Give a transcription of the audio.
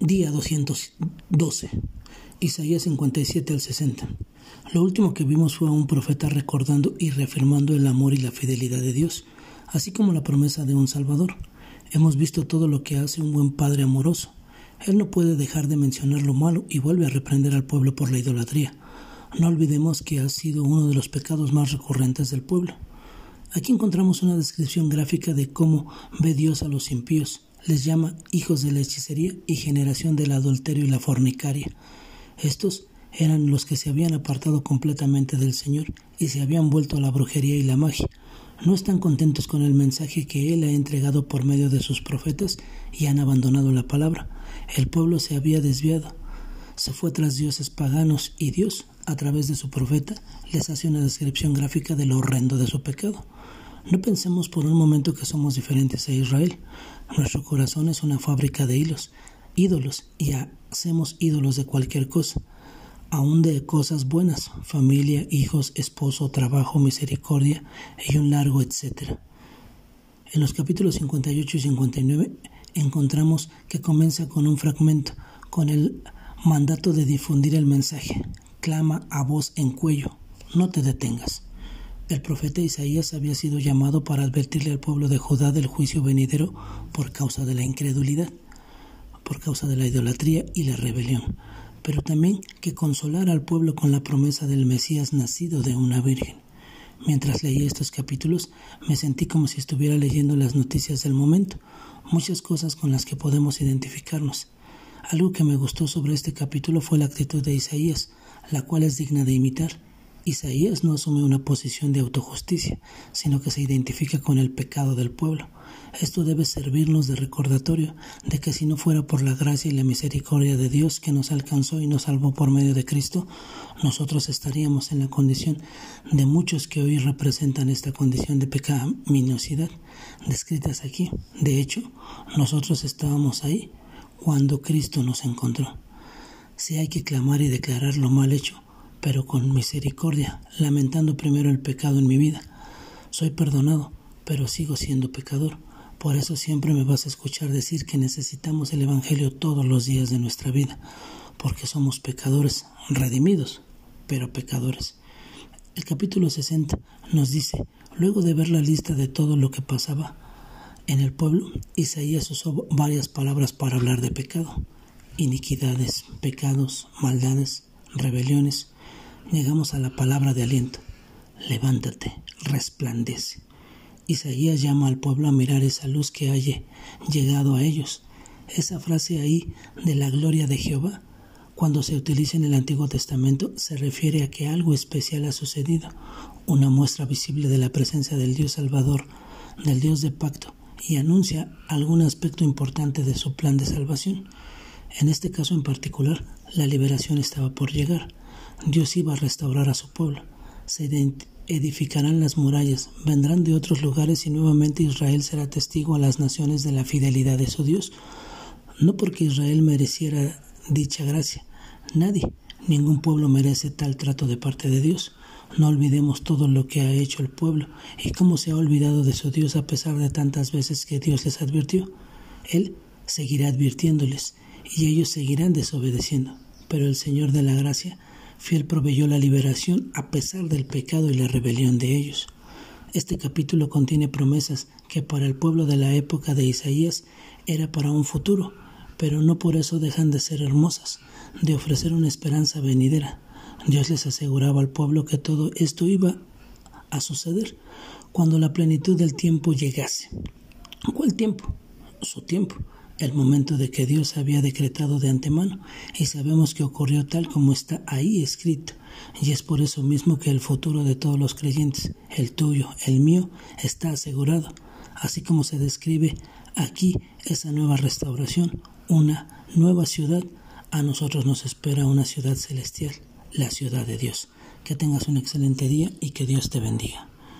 Día 212. Isaías 57 al 60. Lo último que vimos fue a un profeta recordando y reafirmando el amor y la fidelidad de Dios, así como la promesa de un Salvador. Hemos visto todo lo que hace un buen padre amoroso. Él no puede dejar de mencionar lo malo y vuelve a reprender al pueblo por la idolatría. No olvidemos que ha sido uno de los pecados más recurrentes del pueblo. Aquí encontramos una descripción gráfica de cómo ve Dios a los impíos. Les llama hijos de la hechicería y generación del adulterio y la fornicaria. Estos eran los que se habían apartado completamente del Señor y se habían vuelto a la brujería y la magia. No están contentos con el mensaje que Él ha entregado por medio de sus profetas y han abandonado la palabra. El pueblo se había desviado, se fue tras dioses paganos y Dios, a través de su profeta, les hace una descripción gráfica de lo horrendo de su pecado. No pensemos por un momento que somos diferentes a Israel. Nuestro corazón es una fábrica de hilos, ídolos, y hacemos ídolos de cualquier cosa, aún de cosas buenas, familia, hijos, esposo, trabajo, misericordia y un largo etcétera. En los capítulos 58 y 59 encontramos que comienza con un fragmento, con el mandato de difundir el mensaje. Clama a voz en cuello, no te detengas. El profeta Isaías había sido llamado para advertirle al pueblo de Judá del juicio venidero por causa de la incredulidad, por causa de la idolatría y la rebelión, pero también que consolara al pueblo con la promesa del Mesías nacido de una virgen. Mientras leía estos capítulos me sentí como si estuviera leyendo las noticias del momento, muchas cosas con las que podemos identificarnos. Algo que me gustó sobre este capítulo fue la actitud de Isaías, la cual es digna de imitar. Isaías no asume una posición de autojusticia, sino que se identifica con el pecado del pueblo. Esto debe servirnos de recordatorio de que si no fuera por la gracia y la misericordia de Dios que nos alcanzó y nos salvó por medio de Cristo, nosotros estaríamos en la condición de muchos que hoy representan esta condición de pecaminosidad descritas aquí. De hecho, nosotros estábamos ahí cuando Cristo nos encontró. Si hay que clamar y declarar lo mal hecho, pero con misericordia, lamentando primero el pecado en mi vida. Soy perdonado, pero sigo siendo pecador. Por eso siempre me vas a escuchar decir que necesitamos el Evangelio todos los días de nuestra vida, porque somos pecadores, redimidos, pero pecadores. El capítulo 60 nos dice, luego de ver la lista de todo lo que pasaba, en el pueblo, Isaías usó varias palabras para hablar de pecado. Iniquidades, pecados, maldades, rebeliones. Llegamos a la palabra de aliento. Levántate, resplandece. Isaías llama al pueblo a mirar esa luz que haya llegado a ellos. Esa frase ahí de la gloria de Jehová, cuando se utiliza en el Antiguo Testamento, se refiere a que algo especial ha sucedido, una muestra visible de la presencia del Dios Salvador, del Dios de pacto, y anuncia algún aspecto importante de su plan de salvación. En este caso en particular, la liberación estaba por llegar. Dios iba a restaurar a su pueblo. Se edificarán las murallas, vendrán de otros lugares y nuevamente Israel será testigo a las naciones de la fidelidad de su Dios. No porque Israel mereciera dicha gracia. Nadie, ningún pueblo merece tal trato de parte de Dios. No olvidemos todo lo que ha hecho el pueblo y cómo se ha olvidado de su Dios a pesar de tantas veces que Dios les advirtió. Él seguirá advirtiéndoles y ellos seguirán desobedeciendo. Pero el Señor de la gracia, fiel proveyó la liberación a pesar del pecado y la rebelión de ellos. Este capítulo contiene promesas que para el pueblo de la época de Isaías era para un futuro, pero no por eso dejan de ser hermosas, de ofrecer una esperanza venidera. Dios les aseguraba al pueblo que todo esto iba a suceder cuando la plenitud del tiempo llegase. ¿Cuál tiempo? Su tiempo, el momento de que Dios había decretado de antemano, y sabemos que ocurrió tal como está ahí escrito, y es por eso mismo que el futuro de todos los creyentes, el tuyo, el mío, está asegurado, así como se describe aquí esa nueva restauración, una nueva ciudad, a nosotros nos espera una ciudad celestial la ciudad de Dios. Que tengas un excelente día y que Dios te bendiga.